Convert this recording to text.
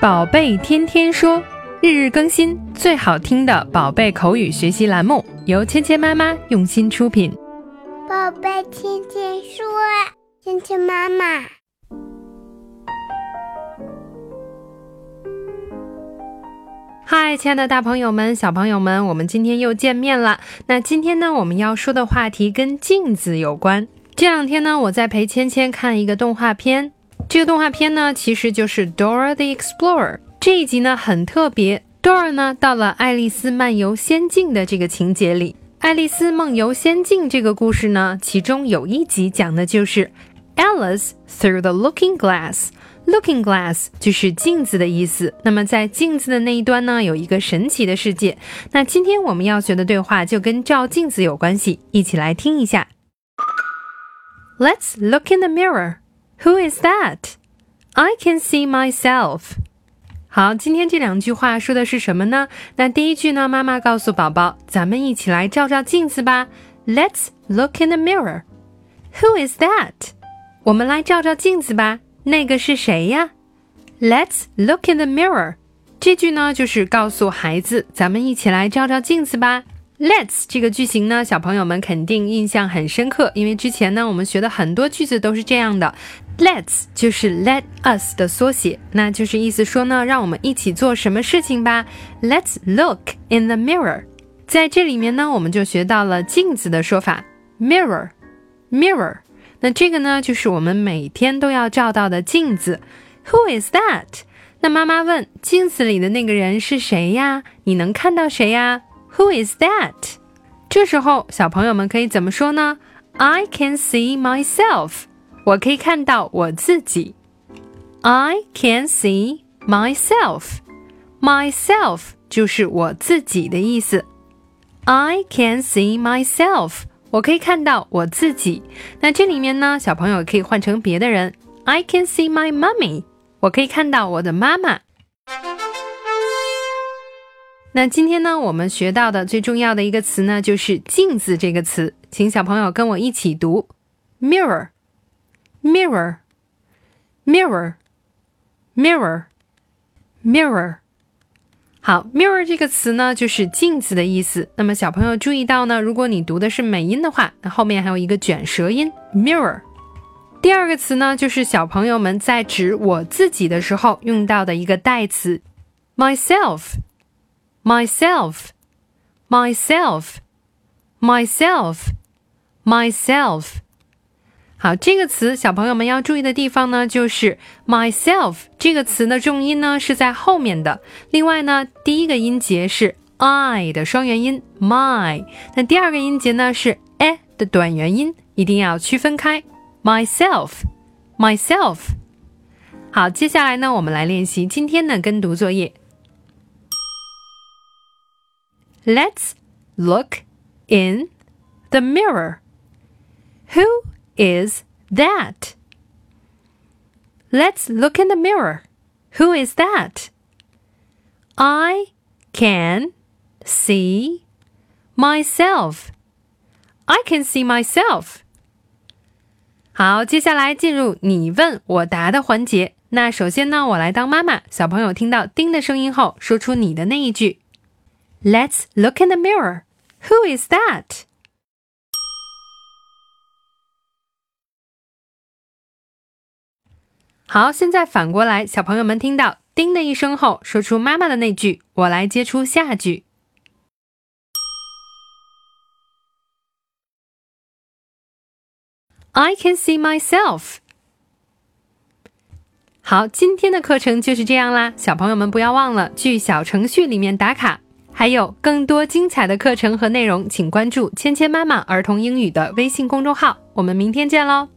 宝贝天天说，日日更新，最好听的宝贝口语学习栏目，由芊芊妈妈用心出品。宝贝天天说，芊芊妈妈。嗨，亲爱的大朋友们、小朋友们，我们今天又见面了。那今天呢，我们要说的话题跟镜子有关。这两天呢，我在陪芊芊看一个动画片。这个动画片呢，其实就是《Dora the Explorer》。这一集呢很特别，Dora 呢到了《爱丽丝漫游仙境》的这个情节里。《爱丽丝梦游仙境》这个故事呢，其中有一集讲的就是 Alice through the Looking Glass。Looking Glass 就是镜子的意思。那么在镜子的那一端呢，有一个神奇的世界。那今天我们要学的对话就跟照镜子有关系，一起来听一下。Let's look in the mirror. Who is that? I can see myself. 好，今天这两句话说的是什么呢？那第一句呢，妈妈告诉宝宝，咱们一起来照照镜子吧。Let's look in the mirror. Who is that? 我们来照照镜子吧。那个是谁呀？Let's look in the mirror. 这句呢，就是告诉孩子，咱们一起来照照镜子吧。Let's 这个句型呢，小朋友们肯定印象很深刻，因为之前呢，我们学的很多句子都是这样的。Let's 就是 Let us 的缩写，那就是意思说呢，让我们一起做什么事情吧。Let's look in the mirror。在这里面呢，我们就学到了镜子的说法，mirror，mirror。那这个呢，就是我们每天都要照到的镜子。Who is that？那妈妈问，镜子里的那个人是谁呀？你能看到谁呀？Who is that？这时候小朋友们可以怎么说呢？I can see myself。我可以看到我自己。I can see myself。myself 就是我自己的意思。I can see myself。我可以看到我自己。那这里面呢，小朋友可以换成别的人。I can see my mummy。我可以看到我的妈妈。那今天呢，我们学到的最重要的一个词呢，就是镜子这个词，请小朋友跟我一起读，mirror：mirror，mirror，mirror，mirror。好，mirror 这个词呢，就是镜子的意思。那么小朋友注意到呢，如果你读的是美音的话，那后面还有一个卷舌音 mirror。第二个词呢，就是小朋友们在指我自己的时候用到的一个代词 myself。myself, myself, myself, myself。好，这个词小朋友们要注意的地方呢，就是 myself 这个词的重音呢是在后面的。另外呢，第一个音节是 i 的双元音 my，那第二个音节呢是 e 的短元音，一定要区分开。myself, myself。好，接下来呢，我们来练习今天的跟读作业。Let's look in the mirror. Who is that? Let's look in the mirror. Who is that? I can see myself. I can see myself. 好，接下来进入你问我答的环节。那首先呢，我来当妈妈。小朋友听到“叮”的声音后，说出你的那一句。Let's look in the mirror. Who is that? 好，现在反过来，小朋友们听到“叮”的一声后，说出妈妈的那句，我来接出下句。I can see myself. 好，今天的课程就是这样啦，小朋友们不要忘了去小程序里面打卡。还有更多精彩的课程和内容，请关注“芊芊妈妈儿童英语”的微信公众号。我们明天见喽！